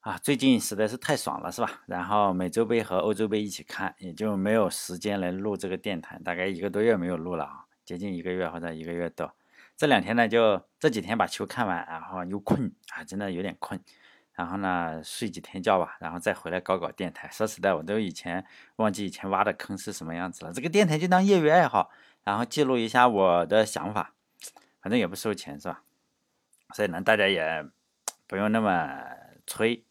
啊，最近实在是太爽了，是吧？然后美洲杯和欧洲杯一起看，也就没有时间来录这个电台，大概一个多月没有录了啊，接近一个月或者一个月多。这两天呢，就这几天把球看完，然后又困啊，真的有点困。然后呢，睡几天觉吧，然后再回来搞搞电台。说实在，我都以前忘记以前挖的坑是什么样子了。这个电台就当业余爱好，然后记录一下我的想法，反正也不收钱，是吧？所以呢，大家也不用那么催。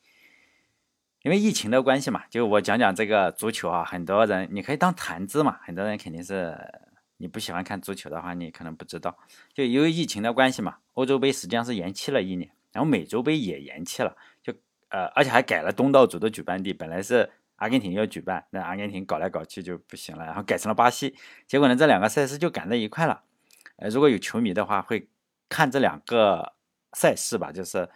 因为疫情的关系嘛，就我讲讲这个足球啊，很多人你可以当谈资嘛，很多人肯定是你不喜欢看足球的话，你可能不知道，就因为疫情的关系嘛，欧洲杯实际上是延期了一年，然后美洲杯也延期了，就呃而且还改了东道主的举办地，本来是阿根廷要举办，那阿根廷搞来搞去就不行了，然后改成了巴西，结果呢这两个赛事就赶在一块了，呃如果有球迷的话会看这两个赛事吧，就是。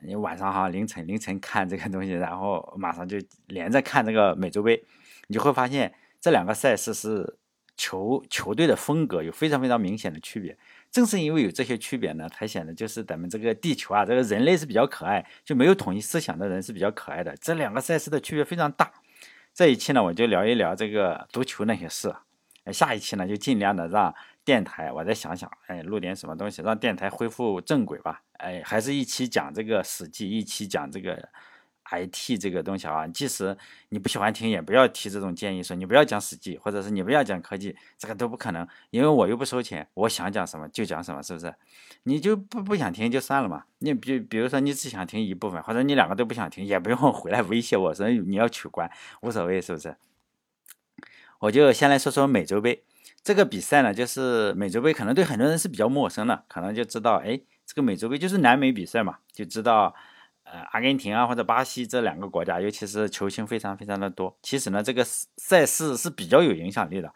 你晚上哈凌晨凌晨 看这个东西，然后马上就连着看这个美洲杯，你就会发现这两个赛事是球球队的风格有非常非常明显的区别。正是因为有这些区别呢，才显得就是咱们这个地球啊，这个人类是比较可爱，就没有统一思想的人是比较可爱的。这两个赛事的区别非常大。这一期呢，我就聊一聊这个足球那些事。下一期呢，就尽量的让。电台，我再想想，哎，录点什么东西，让电台恢复正轨吧。哎，还是一起讲这个《史记》，一起讲这个 IT 这个东西啊。即使你不喜欢听，也不要提这种建议，说你不要讲《史记》，或者是你不要讲科技，这个都不可能，因为我又不收钱，我想讲什么就讲什么，是不是？你就不不想听就算了嘛。你比比如说你只想听一部分，或者你两个都不想听，也不用回来威胁我说你要取关，无所谓，是不是？我就先来说说美洲杯。这个比赛呢，就是美洲杯，可能对很多人是比较陌生的，可能就知道，哎，这个美洲杯就是南美比赛嘛，就知道，呃，阿根廷啊或者巴西这两个国家，尤其是球星非常非常的多。其实呢，这个赛事是比较有影响力的，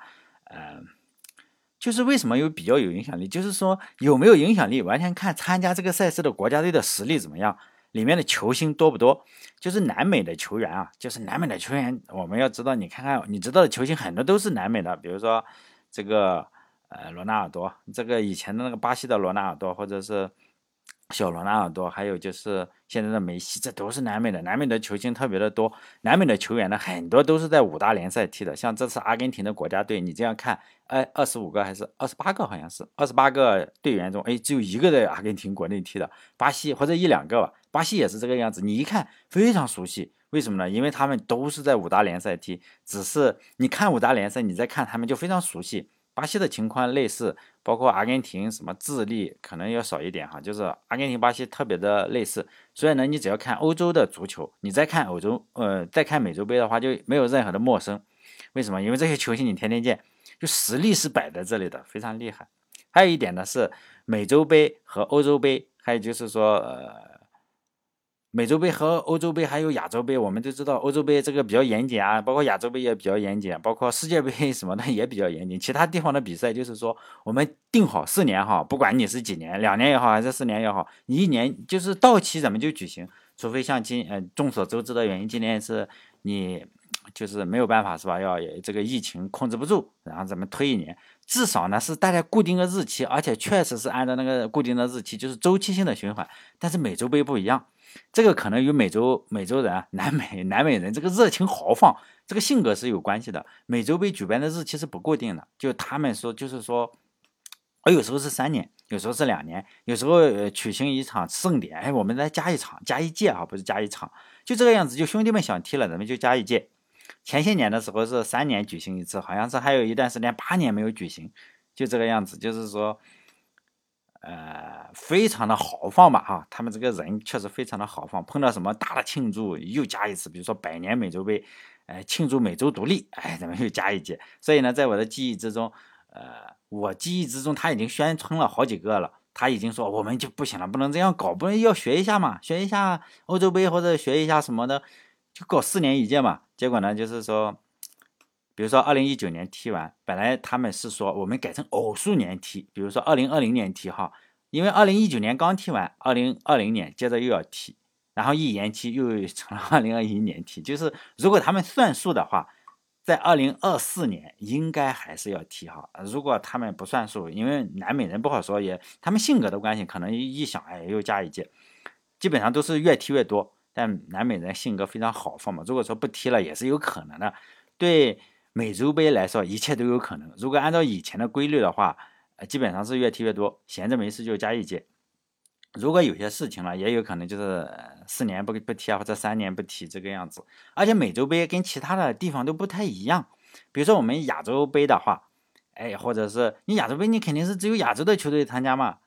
呃，就是为什么有比较有影响力，就是说有没有影响力，完全看参加这个赛事的国家队的实力怎么样，里面的球星多不多。就是南美的球员啊，就是南美的球员，我们要知道，你看看你知道的球星很多都是南美的，比如说。这个呃，罗纳尔多，这个以前的那个巴西的罗纳尔多，或者是小罗纳尔多，还有就是现在的梅西，这都是南美的。南美的球星特别的多，南美的球员呢，很多都是在五大联赛踢的。像这次阿根廷的国家队，你这样看，哎，二十五个还是二十八个？好像是二十八个队员中，哎，只有一个在阿根廷国内踢的。巴西或者一两个吧，巴西也是这个样子。你一看非常熟悉，为什么呢？因为他们都是在五大联赛踢，只是你看五大联赛，你再看他们就非常熟悉。巴西的情况类似，包括阿根廷、什么智利可能要少一点哈，就是阿根廷、巴西特别的类似。所以呢，你只要看欧洲的足球，你再看欧洲，呃，再看美洲杯的话，就没有任何的陌生。为什么？因为这些球星你天天见，就实力是摆在这里的，非常厉害。还有一点呢是美洲杯和欧洲杯，还有就是说呃。美洲杯和欧洲杯还有亚洲杯，我们都知道欧洲杯这个比较严谨啊，包括亚洲杯也比较严谨，包括世界杯什么的也比较严谨。其他地方的比赛就是说，我们定好四年哈，不管你是几年，两年也好还是四年也好，你一年就是到期咱们就举行，除非像今呃众所周知的原因，今年是你就是没有办法是吧？要这个疫情控制不住，然后咱们推一年，至少呢是大家固定个日期，而且确实是按照那个固定的日期，就是周期性的循环。但是美洲杯不一样。这个可能与美洲美洲人、南美南美人这个热情豪放，这个性格是有关系的。美洲杯举办的日期是不固定的，就他们说，就是说，我有时候是三年，有时候是两年，有时候呃举行一场盛典，哎，我们再加一场，加一届啊，不是加一场，就这个样子。就兄弟们想踢了，咱们就加一届。前些年的时候是三年举行一次，好像是还有一段时间八年没有举行，就这个样子，就是说。呃，非常的豪放吧，哈，他们这个人确实非常的豪放。碰到什么大的庆祝，又加一次，比如说百年美洲杯，哎，庆祝美洲独立，哎，咱们又加一届。所以呢，在我的记忆之中，呃，我记忆之中他已经宣称了好几个了，他已经说我们就不行了，不能这样搞，不能要学一下嘛，学一下欧洲杯或者学一下什么的，就搞四年一届嘛。结果呢，就是说。比如说，二零一九年踢完，本来他们是说我们改成偶数年踢，比如说二零二零年踢哈，因为二零一九年刚踢完，二零二零年接着又要踢，然后一延期又成了二零二一年踢。就是如果他们算数的话，在二零二四年应该还是要踢哈。如果他们不算数，因为南美人不好说，也他们性格的关系，可能一想，哎，又加一届，基本上都是越踢越多。但南美人性格非常豪放嘛，如果说不踢了也是有可能的。对美洲杯来说，一切都有可能。如果按照以前的规律的话，呃，基本上是越踢越多，闲着没事就加一届。如果有些事情了，也有可能就是四年不不踢啊，或者三年不踢这个样子。而且美洲杯跟其他的地方都不太一样，比如说我们亚洲杯的话，哎，或者是你亚洲杯，你肯定是只有亚洲的球队参加嘛。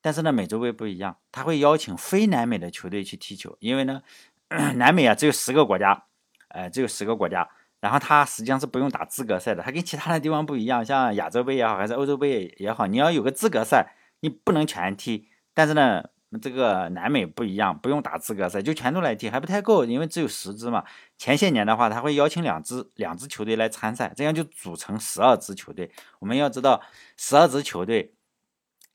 但是呢，美洲杯不一样，他会邀请非南美的球队去踢球，因为呢，南美啊只有十个国家，呃，只有十个国家，然后他实际上是不用打资格赛的，他跟其他的地方不一样，像亚洲杯也好，还是欧洲杯也好，你要有个资格赛，你不能全踢。但是呢，这个南美不一样，不用打资格赛，就全都来踢，还不太够，因为只有十支嘛。前些年的话，他会邀请两支两支球队来参赛，这样就组成十二支球队。我们要知道，十二支球队。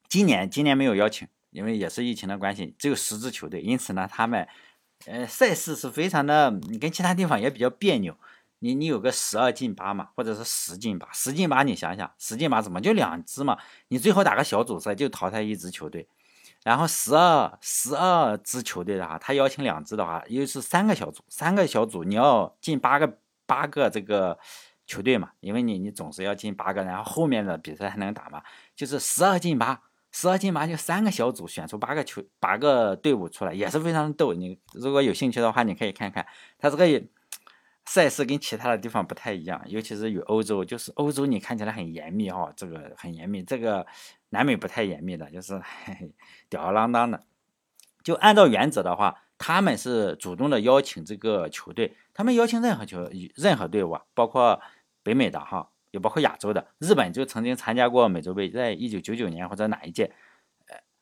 今年今年没有邀请，因为也是疫情的关系，只有十支球队，因此呢，他们呃赛事是非常的，你跟其他地方也比较别扭。你你有个十二进八嘛，或者是十进八，十进八你想想，十进八怎么就两支嘛？你最后打个小组赛就淘汰一支球队，然后十二十二支球队的话，他邀请两支的话，又是三个小组，三个小组你要进八个八个这个。球队嘛，因为你你总是要进八个，然后后面的比赛还能打嘛，就是十二进八。十二进八就三个小组选出八个球八个队伍出来，也是非常逗。你如果有兴趣的话，你可以看看。他这个赛事跟其他的地方不太一样，尤其是与欧洲，就是欧洲你看起来很严密哈，这个很严密。这个南美不太严密的，就是 吊儿郎当的。就按照原则的话，他们是主动的邀请这个球队，他们邀请任何球任何队伍，包括北美的哈。也包括亚洲的，日本就曾经参加过美洲杯，在一九九九年或者哪一届，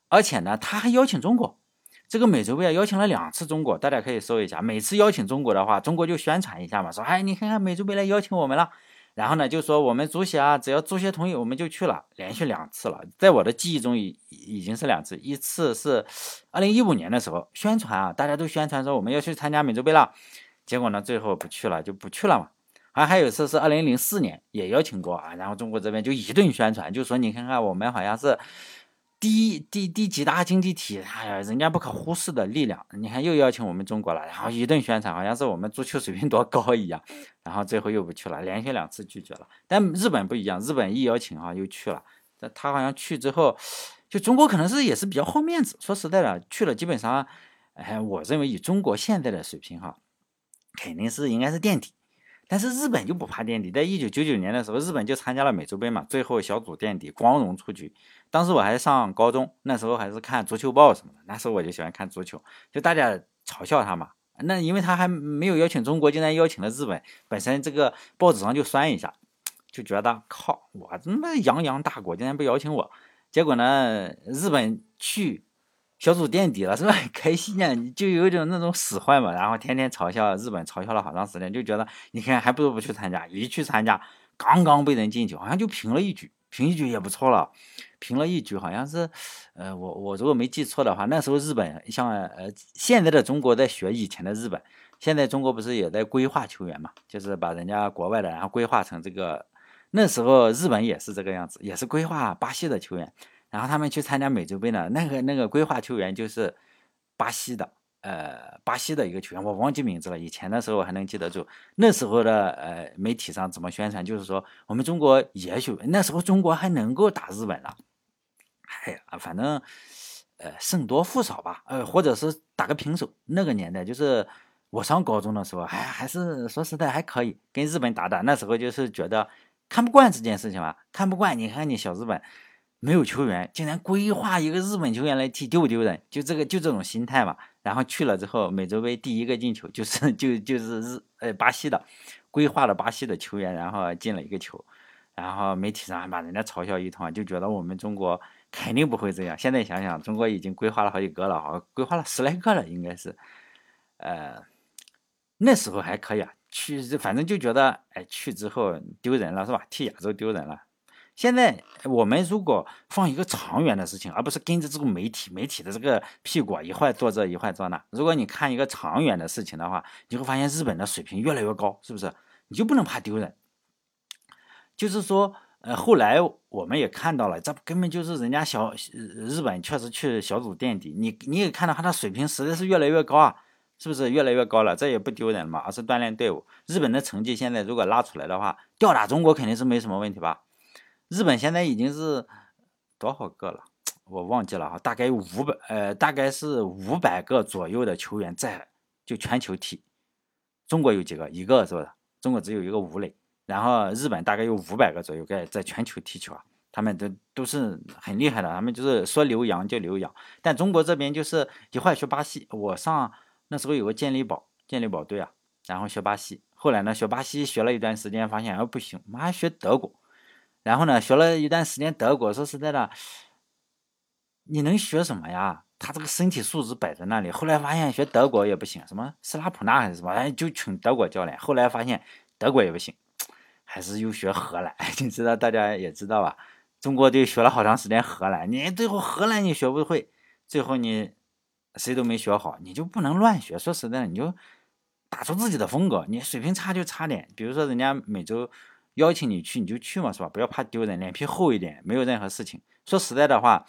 而且呢，他还邀请中国，这个美洲杯啊邀请了两次中国，大家可以搜一下，每次邀请中国的话，中国就宣传一下嘛，说，哎，你看看美洲杯来邀请我们了，然后呢，就说我们足协啊，只要足协同意，我们就去了，连续两次了，在我的记忆中已已经是两次，一次是二零一五年的时候宣传啊，大家都宣传说我们要去参加美洲杯了，结果呢，最后不去了，就不去了嘛。啊，还有一次是二零零四年也邀请过啊，然后中国这边就一顿宣传，就说你看看我们好像是第第第几大经济体，哎呀，人家不可忽视的力量，你看又邀请我们中国了，然后一顿宣传，好像是我们足球水平多高一样，然后最后又不去了，连续两次拒绝了。但日本不一样，日本一邀请啊又去了，他好像去之后，就中国可能是也是比较好面子，说实在的，去了基本上，哎，我认为以中国现在的水平哈，肯定是应该是垫底。但是日本就不怕垫底，在一九九九年的时候，日本就参加了美洲杯嘛，最后小组垫底，光荣出局。当时我还上高中，那时候还是看足球报什么的，那时候我就喜欢看足球，就大家嘲笑他嘛。那因为他还没有邀请中国，竟然邀请了日本，本身这个报纸上就酸一下，就觉得靠，我他妈泱泱大国竟然不邀请我，结果呢，日本去。小组垫底了是吧？开心啊，就有一种那种使坏嘛，然后天天嘲笑日本，嘲笑了好长时间，就觉得你看还不如不去参加，一去参加，刚刚被人进球，好像就平了一局，平一局也不错了，平了一局好像是，呃，我我如果没记错的话，那时候日本像呃现在的中国在学以前的日本，现在中国不是也在规划球员嘛，就是把人家国外的然后规划成这个，那时候日本也是这个样子，也是规划巴西的球员。然后他们去参加美洲杯呢，那个那个规划球员就是巴西的，呃，巴西的一个球员，我忘记名字了。以前的时候还能记得住，那时候的呃媒体上怎么宣传，就是说我们中国也许那时候中国还能够打日本了。哎呀，反正呃胜多负少吧，呃或者是打个平手。那个年代就是我上高中的时候，还还是说实在还可以跟日本打打。那时候就是觉得看不惯这件事情嘛，看不惯。你看你小日本。没有球员，竟然规划一个日本球员来踢，丢不丢人？就这个，就这种心态嘛。然后去了之后，美洲杯第一个进球就是 就就是日呃巴西的，规划了巴西的球员，然后进了一个球。然后媒体上还把人家嘲笑一通，就觉得我们中国肯定不会这样。现在想想，中国已经规划了好几个了，好规划了十来个了，应该是。呃，那时候还可以啊，去反正就觉得哎去之后丢人了是吧？替亚洲丢人了。现在我们如果放一个长远的事情，而不是跟着这个媒体媒体的这个屁股一会做这一会做那。如果你看一个长远的事情的话，你会发现日本的水平越来越高，是不是？你就不能怕丢人。就是说，呃，后来我们也看到了，这根本就是人家小日本确实去小组垫底，你你也看到他的水平实在是越来越高啊。是不是越来越高了？这也不丢人嘛，而是锻炼队伍。日本的成绩现在如果拉出来的话，吊打中国肯定是没什么问题吧？日本现在已经是多少个了？我忘记了哈，大概有五百呃，大概是五百个左右的球员在就全球踢。中国有几个？一个是不是？中国只有一个吴磊。然后日本大概有五百个左右在在全球踢球啊，他们都都是很厉害的，他们就是说留洋就留洋。但中国这边就是一会儿学巴西，我上那时候有个健力宝健力宝队啊，然后学巴西，后来呢学巴西学了一段时间，发现哎不行，妈学德国，然后呢学了一段时间德国，说实在的，你能学什么呀？他这个身体素质摆在那里，后来发现学德国也不行，什么斯拉普纳还是什么，哎就请德国教练，后来发现德国也不行。还是又学荷兰，你知道，大家也知道吧？中国队学了好长时间荷兰，你最后荷兰你学不会，最后你谁都没学好，你就不能乱学。说实在的，你就打出自己的风格。你水平差就差点，比如说人家每周邀请你去，你就去嘛，是吧？不要怕丢人，脸皮厚一点，没有任何事情。说实在的话，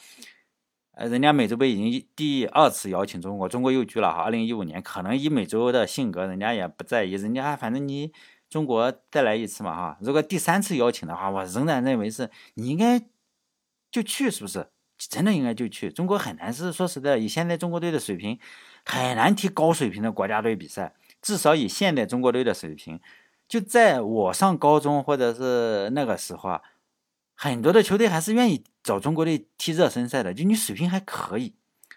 呃，人家美洲杯已经第二次邀请中国，中国又拒了哈。二零一五年，可能以美洲的性格，人家也不在意，人家反正你。中国再来一次嘛哈，如果第三次邀请的话，我仍然认为是你应该就去，是不是？真的应该就去。中国很难是说实在，以现在中国队的水平，很难踢高水平的国家队比赛。至少以现在中国队的水平，就在我上高中或者是那个时候啊，很多的球队还是愿意找中国队踢热身赛的。就你水平还可以，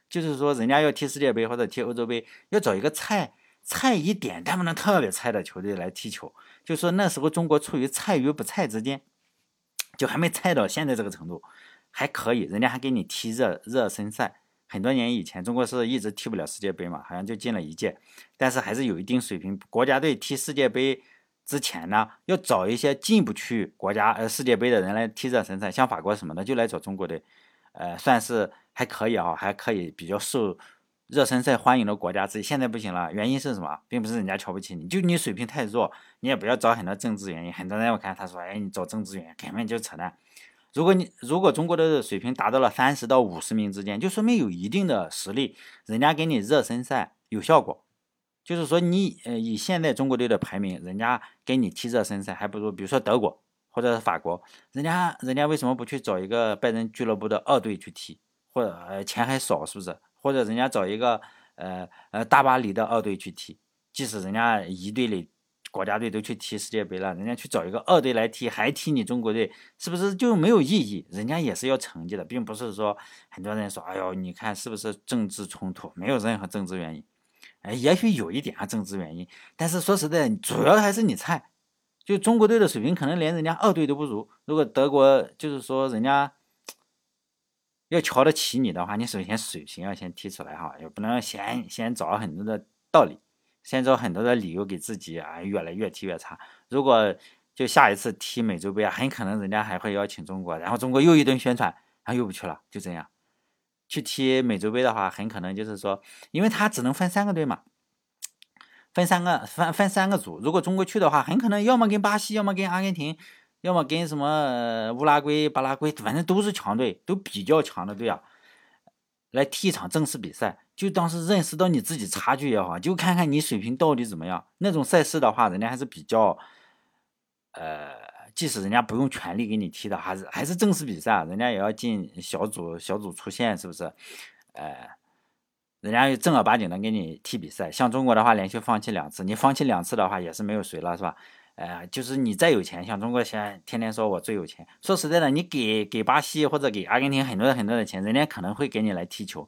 就是说人家要踢世界杯或者踢欧洲杯，要找一个菜。菜一点，但不能特别菜的球队来踢球。就说那时候中国处于菜与不菜之间，就还没菜到现在这个程度，还可以。人家还给你踢热热身赛。很多年以前，中国是一直踢不了世界杯嘛，好像就进了一届，但是还是有一定水平。国家队踢世界杯之前呢，要找一些进不去国家呃世界杯的人来踢热身赛，像法国什么的就来找中国队，呃，算是还可以啊，还可以比较受。热身赛欢迎的国家之一，现在不行了，原因是什么？并不是人家瞧不起你，就你水平太弱，你也不要找很多政治原因。很多人我看他说，哎，你找政治原因根本就扯淡。如果你如果中国的水平达到了三十到五十名之间，就说明有一定的实力，人家给你热身赛有效果。就是说你呃以现在中国队的排名，人家给你踢热身赛还不如比如说德国或者是法国，人家人家为什么不去找一个拜仁俱乐部的二队去踢，或者呃钱还少，是不是？或者人家找一个呃呃大巴黎的二队去踢，即使人家一队里国家队都去踢世界杯了，人家去找一个二队来踢，还踢你中国队，是不是就没有意义？人家也是要成绩的，并不是说很多人说，哎呦，你看是不是政治冲突？没有任何政治原因，哎，也许有一点啊政治原因，但是说实在，主要还是你菜，就中国队的水平可能连人家二队都不如。如果德国就是说人家。要瞧得起你的话，你首先水平要先踢出来哈，也不能先先找很多的道理，先找很多的理由给自己啊，越来越踢越差。如果就下一次踢美洲杯啊，很可能人家还会邀请中国，然后中国又一顿宣传，然后又不去了，就这样。去踢美洲杯的话，很可能就是说，因为他只能分三个队嘛，分三个分分三个组。如果中国去的话，很可能要么跟巴西，要么跟阿根廷。要么跟什么乌拉圭、巴拉圭，反正都是强队，都比较强的队啊，来踢一场正式比赛，就当是认识到你自己差距也好，就看看你水平到底怎么样。那种赛事的话，人家还是比较，呃，即使人家不用全力给你踢的，还是还是正式比赛，人家也要进小组，小组出线，是不是？呃，人家正儿八经的给你踢比赛。像中国的话，连续放弃两次，你放弃两次的话，也是没有谁了，是吧？哎，就是你再有钱，像中国现在天天说我最有钱。说实在的，你给给巴西或者给阿根廷很多很多的钱，人家可能会给你来踢球，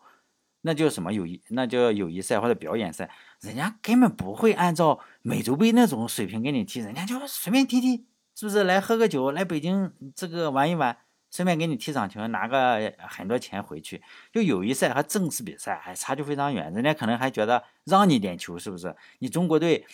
那就什么友谊，那叫友谊赛或者表演赛，人家根本不会按照美洲杯那种水平给你踢，人家就随便踢踢，是不是？来喝个酒，来北京这个玩一玩，顺便给你踢场球，拿个很多钱回去。就友谊赛和正式比赛还差距非常远，人家可能还觉得让你点球，是不是？你中国队。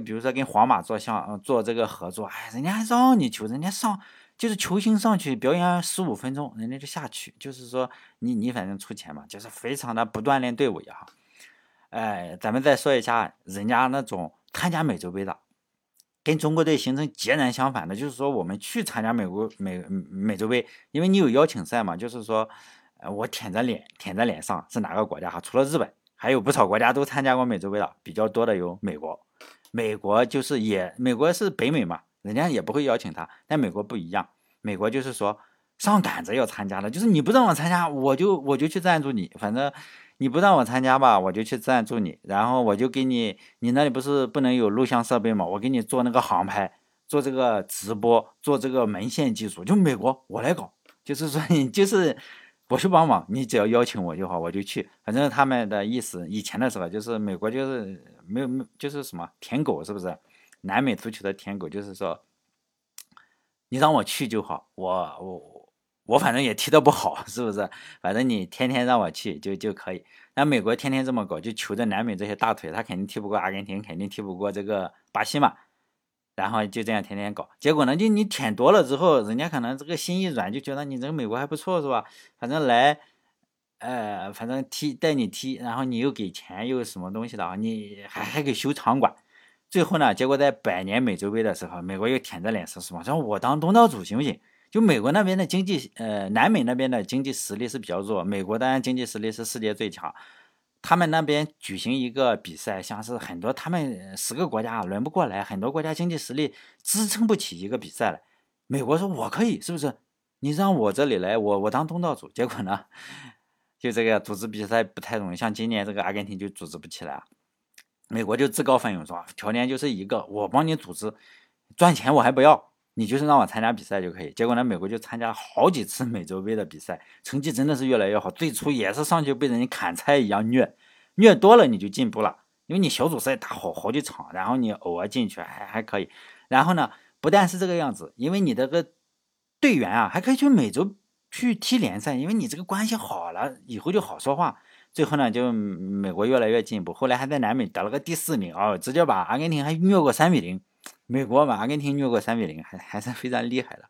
比如说跟皇马做项做这个合作，哎，人家让你球，人家上就是球星上去表演十五分钟，人家就下去，就是说你你反正出钱嘛，就是非常的不锻炼队伍也好。哎，咱们再说一下人家那种参加美洲杯的，跟中国队形成截然相反的，就是说我们去参加美国美美洲杯，因为你有邀请赛嘛，就是说，我舔着脸舔着脸上是哪个国家哈？除了日本。还有不少国家都参加过美洲杯的，比较多的有美国。美国就是也，美国是北美嘛，人家也不会邀请他。但美国不一样，美国就是说上赶着要参加的，就是你不让我参加，我就我就去赞助你，反正你不让我参加吧，我就去赞助你，然后我就给你，你那里不是不能有录像设备吗？我给你做那个航拍，做这个直播，做这个门线技术，就美国我来搞，就是说你就是我去帮忙，你只要邀请我就好，我就去。反正他们的意思，以前的时候就是美国就是。没有没就是什么舔狗是不是？南美足球的舔狗就是说，你让我去就好，我我我反正也踢得不好，是不是？反正你天天让我去就就可以。那美国天天这么搞，就求着南美这些大腿，他肯定踢不过阿根廷，肯定踢不过这个巴西嘛。然后就这样天天搞，结果呢，就你舔多了之后，人家可能这个心一软，就觉得你这个美国还不错，是吧？反正来。呃，反正踢带你踢，然后你又给钱又什么东西的啊？你还还给修场馆，最后呢，结果在百年美洲杯的时候，美国又舔着脸说什么？说我当东道主行不行？就美国那边的经济，呃，南美那边的经济实力是比较弱，美国当然经济实力是世界最强。他们那边举行一个比赛，像是很多他们十个国家轮不过来，很多国家经济实力支撑不起一个比赛来。美国说我可以，是不是？你让我这里来，我我当东道主。结果呢？就这个组织比赛不太容易，像今年这个阿根廷就组织不起来，美国就自告奋勇说条件就是一个，我帮你组织，赚钱我还不要，你就是让我参加比赛就可以。结果呢，美国就参加了好几次美洲杯的比赛，成绩真的是越来越好。最初也是上去被人家砍菜一样虐，虐多了你就进步了，因为你小组赛打好好几场，然后你偶尔进去还还可以。然后呢，不但是这个样子，因为你这个队员啊还可以去美洲。去踢联赛，因为你这个关系好了，以后就好说话。最后呢，就美国越来越进步，后来还在南美得了个第四名哦，直接把阿根廷还虐过三比零。美国把阿根廷虐过三比零，还还是非常厉害的。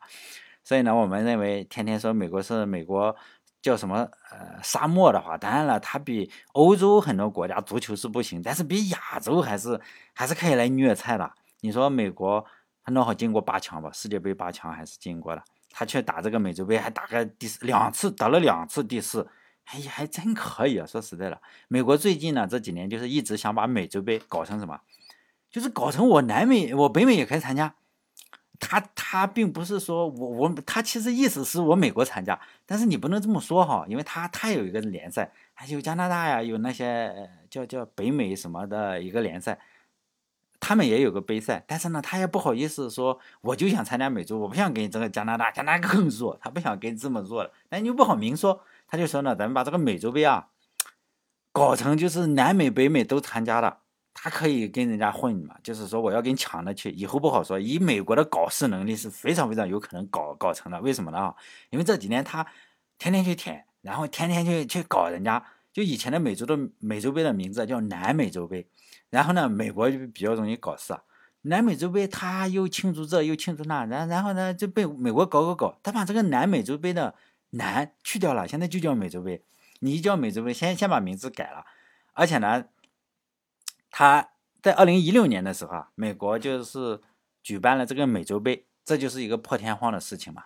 所以呢，我们认为天天说美国是美国叫什么呃沙漠的话，当然了，它比欧洲很多国家足球是不行，但是比亚洲还是还是可以来虐菜的。你说美国他弄好进过八强吧？世界杯八强还是进过的。他却打这个美洲杯，还打个第四两次，得了两次第四，哎呀，还真可以啊！说实在的，美国最近呢这几年就是一直想把美洲杯搞成什么，就是搞成我南美、我北美也可以参加。他他并不是说我我他其实意思是我美国参加，但是你不能这么说哈，因为他他有一个联赛，还有加拿大呀，有那些叫叫北美什么的一个联赛。他们也有个杯赛，但是呢，他也不好意思说，我就想参加美洲，我不想跟这个加拿大，加拿大更弱，他不想跟这么弱的，但又不好明说，他就说呢，咱们把这个美洲杯啊，搞成就是南美、北美都参加了，他可以跟人家混嘛，就是说我要跟强的去，以后不好说。以美国的搞事能力是非常非常有可能搞搞成的，为什么呢？因为这几年他天天去舔，然后天天去去搞人家，就以前的美洲的美洲杯的名字叫南美洲杯。然后呢，美国就比较容易搞事，南美洲杯他又庆祝这又庆祝那，然然后呢就被美国搞搞搞，他把这个南美洲杯的南去掉了，现在就叫美洲杯。你一叫美洲杯，先先把名字改了，而且呢，他在二零一六年的时候啊，美国就是举办了这个美洲杯，这就是一个破天荒的事情嘛。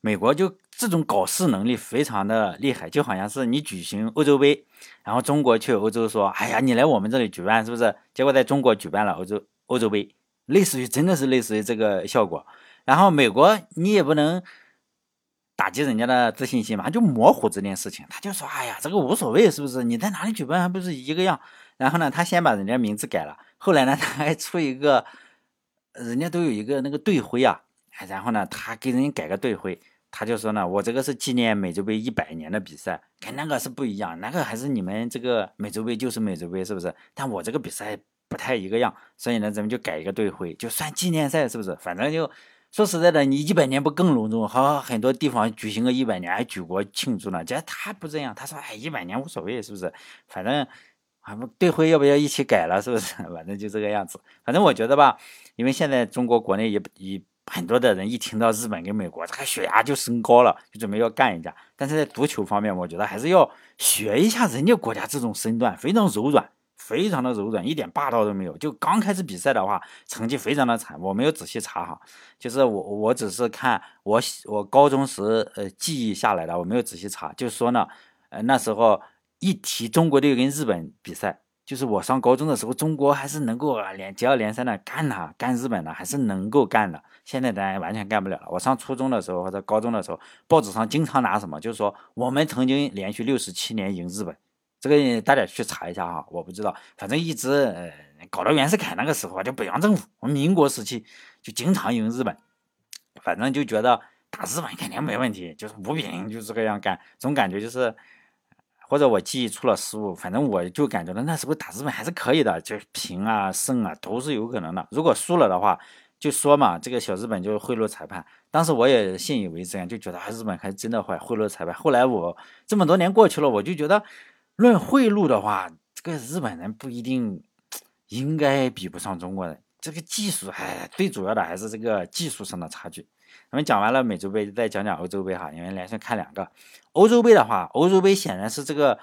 美国就这种搞事能力非常的厉害，就好像是你举行欧洲杯，然后中国去欧洲说：“哎呀，你来我们这里举办是不是？”结果在中国举办了欧洲欧洲杯，类似于真的是类似于这个效果。然后美国你也不能打击人家的自信心嘛，就模糊这件事情，他就说：“哎呀，这个无所谓，是不是？你在哪里举办还不是一个样？”然后呢，他先把人家名字改了，后来呢，他还出一个，人家都有一个那个队徽啊。然后呢，他给人家改个队徽，他就说呢，我这个是纪念美洲杯一百年的比赛，跟那个是不一样，那个还是你们这个美洲杯就是美洲杯，是不是？但我这个比赛不太一个样，所以呢，咱们就改一个队徽，就算纪念赛，是不是？反正就说实在的，你一百年不更隆重？好，很多地方举行个一百年还举国庆祝呢，结果他不这样，他说，哎，一百年无所谓，是不是？反正啊，队徽要不要一起改了，是不是？反正就这个样子。反正我觉得吧，因为现在中国国内也也。很多的人一听到日本跟美国，这个血压就升高了，就准备要干一架。但是在足球方面，我觉得还是要学一下人家国家这种身段，非常柔软，非常的柔软，一点霸道都没有。就刚开始比赛的话，成绩非常的惨，我没有仔细查哈，就是我我只是看我我高中时呃记忆下来的，我没有仔细查，就说呢，呃那时候一提中国队跟日本比赛，就是我上高中的时候，中国还是能够连接二连三的干他，干日本的还是能够干的。现在咱完全干不了了。我上初中的时候或者高中的时候，报纸上经常拿什么，就是说我们曾经连续六十七年赢日本。这个大家去查一下哈，我不知道，反正一直呃搞到袁世凯那个时候，就北洋政府，我们民国时期就经常赢日本，反正就觉得打日本肯定没问题，就是无柄就这个样干，总感觉就是，或者我记忆出了失误，反正我就感觉到那时候打日本还是可以的，就是平啊胜啊都是有可能的。如果输了的话，就说嘛，这个小日本就是贿赂裁判，当时我也信以为真，就觉得啊日本还真的会贿赂裁判。后来我这么多年过去了，我就觉得。论贿赂的话，这个日本人不一定应该比不上中国人。这个技术，哎，最主要的还是这个技术上的差距。我们讲完了美洲杯，再讲讲欧洲杯哈，因为连续看两个。欧洲杯的话，欧洲杯显然是这个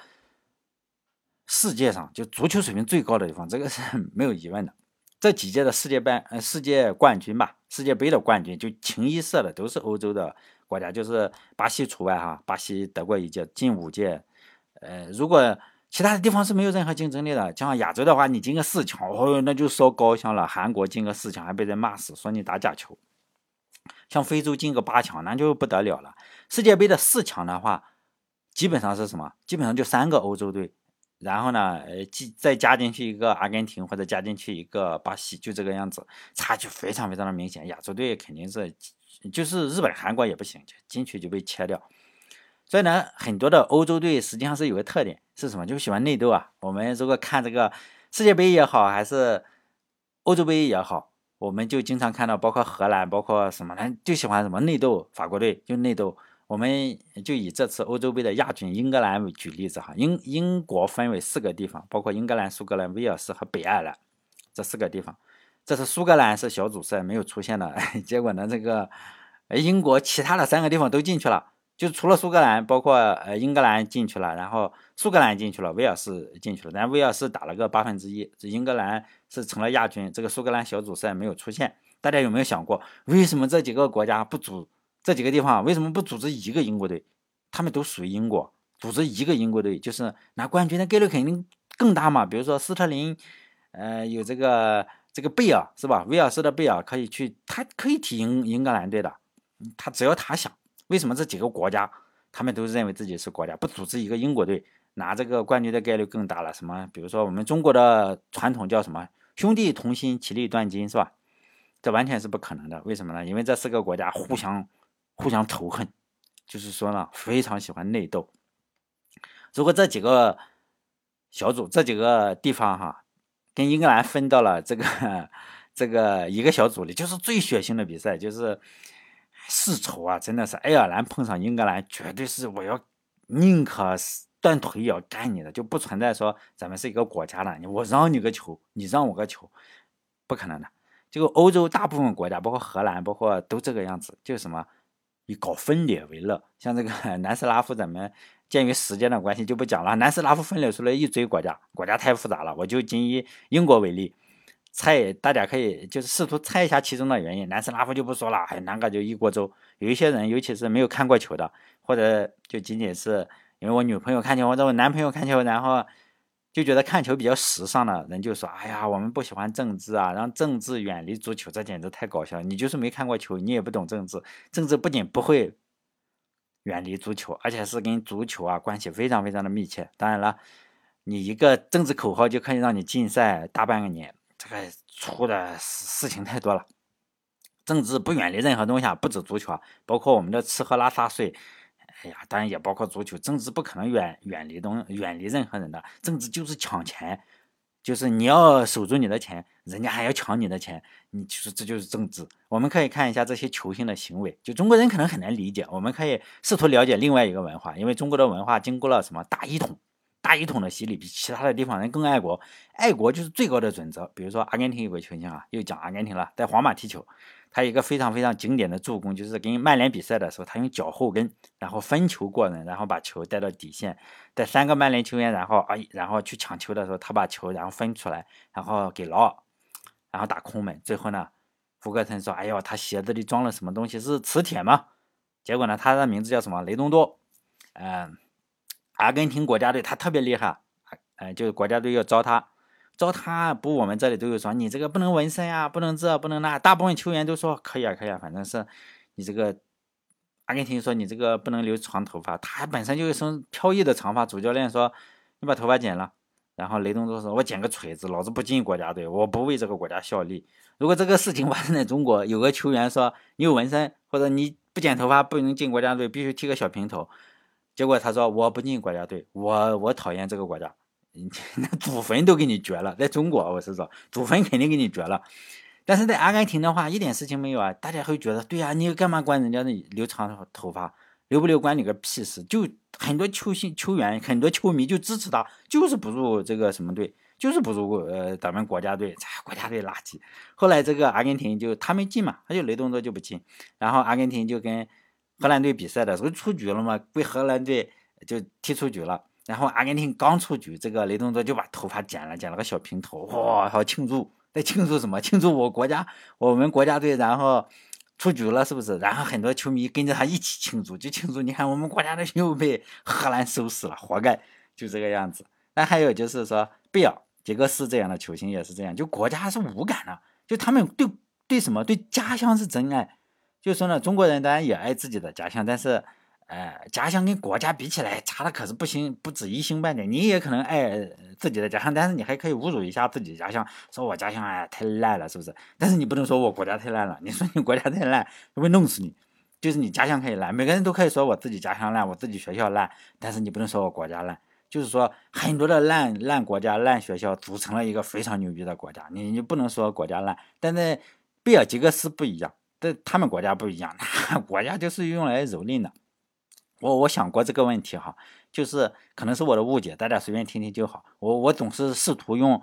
世界上就足球水平最高的地方，这个是没有疑问的。这几届的世界杯、呃世界冠军吧，世界杯的冠军就清一色的都是欧洲的国家，就是巴西除外哈，巴西得过一届，近五届。呃，如果其他的地方是没有任何竞争力的，像亚洲的话，你进个四强，哦，那就烧高香了。韩国进个四强还被人骂死，说你打假球。像非洲进个八强，那就不得了了。世界杯的四强的话，基本上是什么？基本上就三个欧洲队，然后呢，呃，再加进去一个阿根廷或者加进去一个巴西，就这个样子，差距非常非常的明显。亚洲队肯定是，就是日本、韩国也不行，进去就被切掉。所以呢，很多的欧洲队实际上是有个特点，是什么？就喜欢内斗啊。我们如果看这个世界杯也好，还是欧洲杯也好，我们就经常看到，包括荷兰，包括什么呢？就喜欢什么内斗。法国队就内斗。我们就以这次欧洲杯的亚军英格兰为举例子哈。英英国分为四个地方，包括英格兰、苏格兰、威尔士和北爱尔兰这四个地方。这是苏格兰是小组赛没有出现的，结果呢，这个英国其他的三个地方都进去了。就除了苏格兰，包括呃英格兰进去了，然后苏格兰进去了，威尔士进去了，但威尔士打了个八分之一，这英格兰是成了亚军，这个苏格兰小组赛没有出现。大家有没有想过，为什么这几个国家不组这几个地方为什么不组织一个英国队？他们都属于英国，组织一个英国队就是拿冠军的概率肯定更大嘛。比如说斯特林，呃有这个这个贝尔是吧？威尔士的贝尔可以去，他可以踢英英格兰队的，他只要他想。为什么这几个国家他们都认为自己是国家，不组织一个英国队拿这个冠军的概率更大了？什么？比如说我们中国的传统叫什么“兄弟同心，其利断金”，是吧？这完全是不可能的。为什么呢？因为这四个国家互相互相仇恨，就是说呢，非常喜欢内斗。如果这几个小组这几个地方哈，跟英格兰分到了这个 这个一个小组里，就是最血腥的比赛，就是。世仇啊，真的是爱尔兰碰上英格兰，绝对是我要宁可断腿也要干你的，就不存在说咱们是一个国家的，我让你个球，你让我个球，不可能的。这个欧洲大部分国家，包括荷兰，包括都这个样子，就是什么以搞分裂为乐。像这个 南斯拉夫，咱们鉴于时间的关系就不讲了。南斯拉夫分裂出来一堆国家，国家太复杂了，我就仅以英国为例。猜，大家可以就是试图猜一下其中的原因。南斯拉夫就不说了，还有哪个就一锅粥。有一些人，尤其是没有看过球的，或者就仅仅是因为我女朋友看球，或者我男朋友看球，然后就觉得看球比较时尚的人就说：“哎呀，我们不喜欢政治啊，让政治远离足球，这简直太搞笑。”你就是没看过球，你也不懂政治。政治不仅不会远离足球，而且是跟足球啊关系非常非常的密切。当然了，你一个政治口号就可以让你禁赛大半个年。这个出的事情太多了，政治不远离任何东西啊，不止足球啊，包括我们的吃喝拉撒睡，哎呀，当然也包括足球。政治不可能远远离东远离任何人的，政治就是抢钱，就是你要守住你的钱，人家还要抢你的钱，你就是这就是政治。我们可以看一下这些球星的行为，就中国人可能很难理解，我们可以试图了解另外一个文化，因为中国的文化经过了什么大一统。大一统的洗礼比其他的地方人更爱国，爱国就是最高的准则。比如说阿根廷有个球星啊，又讲阿根廷了，在皇马踢球，他一个非常非常经典的助攻，就是跟曼联比赛的时候，他用脚后跟，然后分球过人，然后把球带到底线，带三个曼联球员，然后啊，然后去抢球的时候，他把球然后分出来，然后给劳尔，然后打空门。最后呢，福格森说：“哎呦，他鞋子里装了什么东西？是磁铁吗？”结果呢，他的名字叫什么？雷东多，嗯。阿根廷国家队他特别厉害，哎，就是国家队要招他，招他不，我们这里都有说你这个不能纹身呀，不能这不能那，大部分球员都说可以啊，可以啊，反正是你这个阿根廷说你这个不能留长头发，他本身就一身飘逸的长发，主教练说你把头发剪了，然后雷东多说我剪个锤子，老子不进国家队，我不为这个国家效力。如果这个事情发生在中国，有个球员说你有纹身或者你不剪头发不能进国家队，必须剃个小平头。结果他说我不进国家队，我我讨厌这个国家，那祖坟都给你掘了。在中国我是说祖坟肯定给你掘了，但是在阿根廷的话一点事情没有啊，大家会觉得对呀，你干嘛管人家那留长头发，留不留关你个屁事？就很多球星球员很多球迷就支持他，就是不入这个什么队，就是不入呃咱们国家队，国家队垃圾。后来这个阿根廷就他没进嘛，他就雷动作就不进，然后阿根廷就跟。荷兰队比赛的时候出局了嘛？被荷兰队就踢出局了。然后阿根廷刚出局，这个雷东多就把头发剪了，剪了个小平头，哇，好庆祝！在庆祝什么？庆祝我国家，我们国家队然后出局了，是不是？然后很多球迷跟着他一起庆祝，就庆祝。你看我们国家队 又被荷兰收拾了，活该，就这个样子。那还有就是说，贝尔、杰克斯这样的球星也是这样，就国家是无感的，就他们对对什么？对家乡是真爱。就说呢，中国人当然也爱自己的家乡，但是，呃，家乡跟国家比起来，差的可是不行，不止一星半点。你也可能爱自己的家乡，但是你还可以侮辱一下自己的家乡，说我家乡哎太烂了，是不是？但是你不能说我国家太烂了，你说你国家太烂，会弄死你。就是你家乡可以烂，每个人都可以说我自己家乡烂，我自己学校烂，但是你不能说我国家烂。就是说很多的烂烂国家、烂学校组成了一个非常牛逼的国家，你你不能说国家烂。但是贝尔吉格斯不一样。这他们国家不一样，那国家就是用来蹂躏的。我我想过这个问题哈，就是可能是我的误解，大家随便听听就好。我我总是试图用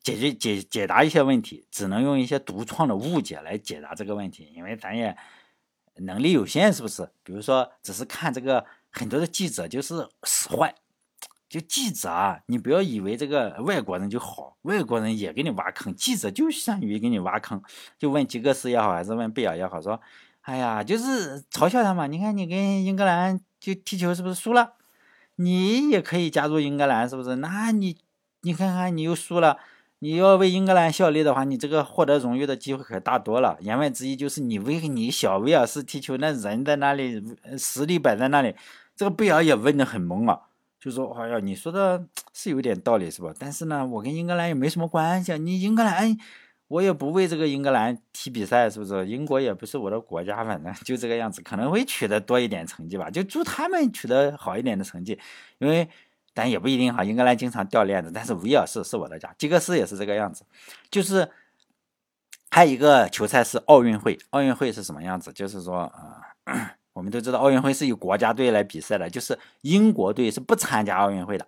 解决解解答一些问题，只能用一些独创的误解来解答这个问题，因为咱也能力有限，是不是？比如说，只是看这个很多的记者就是使坏。就记者啊，你不要以为这个外国人就好，外国人也给你挖坑。记者就善于给你挖坑，就问吉格斯也好，还是问贝尔也好，说，哎呀，就是嘲笑他嘛。你看你跟英格兰就踢球是不是输了？你也可以加入英格兰，是不是？那你你看看你又输了，你要为英格兰效力的话，你这个获得荣誉的机会可大多了。言外之意就是你为你小威尔士踢球，那人在那里，实力摆在那里。这个贝尔也问的很懵啊。就说，哎呀，你说的是有点道理，是吧？但是呢，我跟英格兰也没什么关系啊。你英格兰，我也不为这个英格兰踢比赛，是不是？英国也不是我的国家，反正就这个样子，可能会取得多一点成绩吧。就祝他们取得好一点的成绩，因为但也不一定哈。英格兰经常掉链子，但是威尔士是我的家，吉格斯也是这个样子。就是还有一个球赛是奥运会，奥运会是什么样子？就是说，呃。我们都知道奥运会是由国家队来比赛的，就是英国队是不参加奥运会的。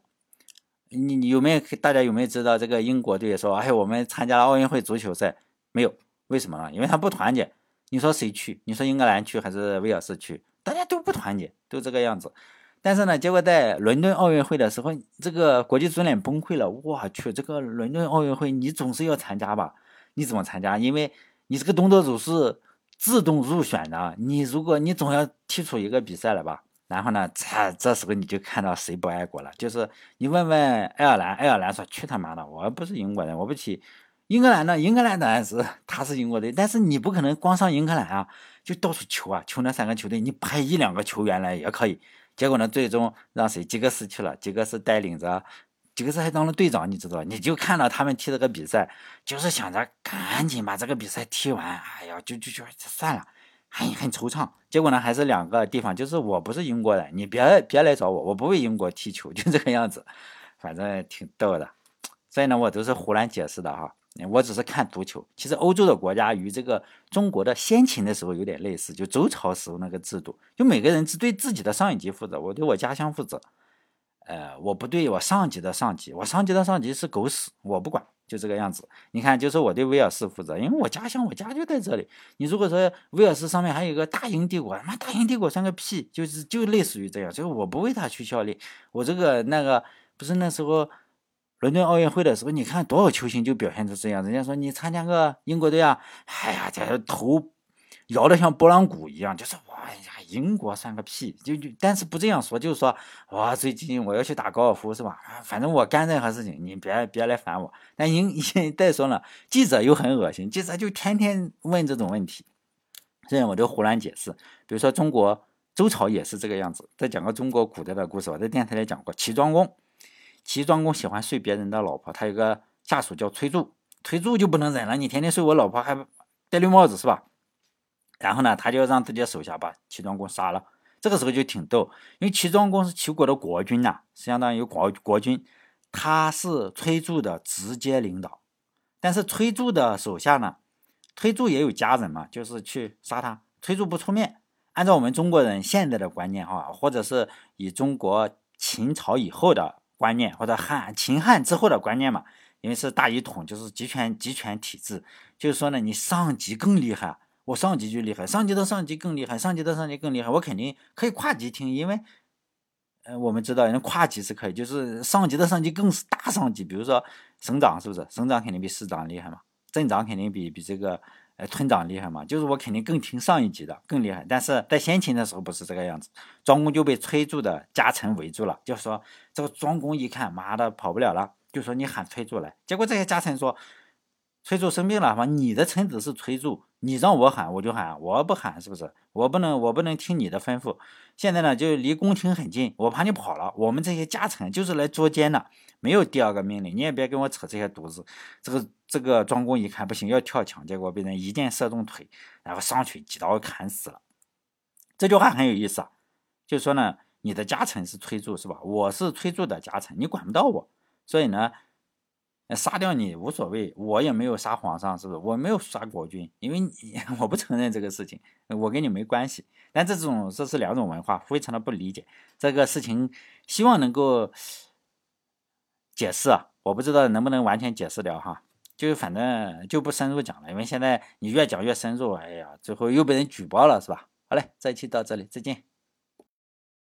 你你有没有大家有没有知道这个英国队说，哎，我们参加了奥运会足球赛？没有，为什么呢？因为他不团结。你说谁去？你说英格兰去还是威尔士去？大家都不团结，都这个样子。但是呢，结果在伦敦奥运会的时候，这个国际足联崩溃了。我去，这个伦敦奥运会你总是要参加吧？你怎么参加？因为你这个东道主是。自动入选的，你如果你总要踢出一个比赛来吧，然后呢，这这时候你就看到谁不爱国了。就是你问问爱尔兰，爱尔兰说去他妈的，我不是英国人，我不踢。英格兰呢？英格兰当然是 他是英国队，但是你不可能光上英格兰啊，就到处求啊，求那三个球队，你派一两个球员来也可以。结果呢，最终让谁？吉格斯去了，吉格斯带领着。几个字还当了队长，你知道？你就看到他们踢这个比赛，就是想着赶紧把这个比赛踢完。哎呀，就就就算了，很很惆怅。结果呢，还是两个地方，就是我不是英国人，你别别来找我，我不为英国踢球，就这个样子。反正挺逗的。所以呢，我都是胡乱解释的哈。我只是看足球。其实欧洲的国家与这个中国的先秦的时候有点类似，就周朝时候那个制度，就每个人只对自己的上一级负责，我对我家乡负责。呃，我不对我上级的上级，我上级的上级是狗屎，我不管，就这个样子。你看，就是我对威尔士负责，因为我家乡，我家就在这里。你如果说威尔士上面还有一个大英帝国，他妈大英帝国算个屁，就是就类似于这样，就是我不为他去效力。我这个那个不是那时候伦敦奥运会的时候，你看多少球星就表现出这样，人家说你参加个英国队啊，哎呀，这头摇的像拨浪鼓一样，就是哇呀。英国算个屁，就就但是不这样说，就是说哇，最近我要去打高尔夫是吧？反正我干任何事情，你别别来烦我。但英 再说了，记者又很恶心，记者就天天问这种问题，这样我就胡乱解释。比如说中国周朝也是这个样子。再讲个中国古代的故事，我在电台里讲过，齐庄公，齐庄公喜欢睡别人的老婆，他有个下属叫崔杼，崔杼就不能忍了，你天天睡我老婆还戴绿帽子是吧？然后呢，他就让自己的手下把齐庄公杀了。这个时候就挺逗，因为齐庄公是齐国的国君呐，相当于国国君，他是崔杼的直接领导。但是崔杼的手下呢，崔杼也有家人嘛，就是去杀他，崔杼不出面。按照我们中国人现在的观念哈，或者是以中国秦朝以后的观念，或者汉秦汉之后的观念嘛，因为是大一统，就是集权集权体制，就是说呢，你上级更厉害。我上级就厉害，上级的上级更厉害，上级的上级更厉害，我肯定可以跨级听，因为，呃，我们知道人跨级是可以，就是上级的上级更是大上级，比如说省长是不是？省长肯定比市长厉害嘛，镇长肯定比比这个呃村长厉害嘛，就是我肯定更听上一级的，更厉害。但是在先秦的时候不是这个样子，庄公就被崔杼的家臣围住了，就说这个庄公一看，妈的跑不了了，就说你喊崔杼来，结果这些家臣说。崔柱生病了嘛？你的臣子是崔柱，你让我喊我就喊，我不喊是不是？我不能，我不能听你的吩咐。现在呢，就离宫廷很近，我怕你跑了。我们这些家臣就是来捉奸的，没有第二个命令。你也别跟我扯这些犊子。这个这个庄公一看不行，要跳墙，结果被人一箭射中腿，然后上去几刀砍死了。这句话很有意思啊，就说呢，你的家臣是崔柱是吧？我是崔柱的家臣，你管不到我，所以呢。杀掉你无所谓，我也没有杀皇上，是不是？我没有杀国君，因为 我不承认这个事情，我跟你没关系。但这种这是两种文化，非常的不理解这个事情，希望能够解释啊，我不知道能不能完全解释了哈，就反正就不深入讲了，因为现在你越讲越深入，哎呀，最后又被人举报了，是吧？好嘞，这一期到这里，再见。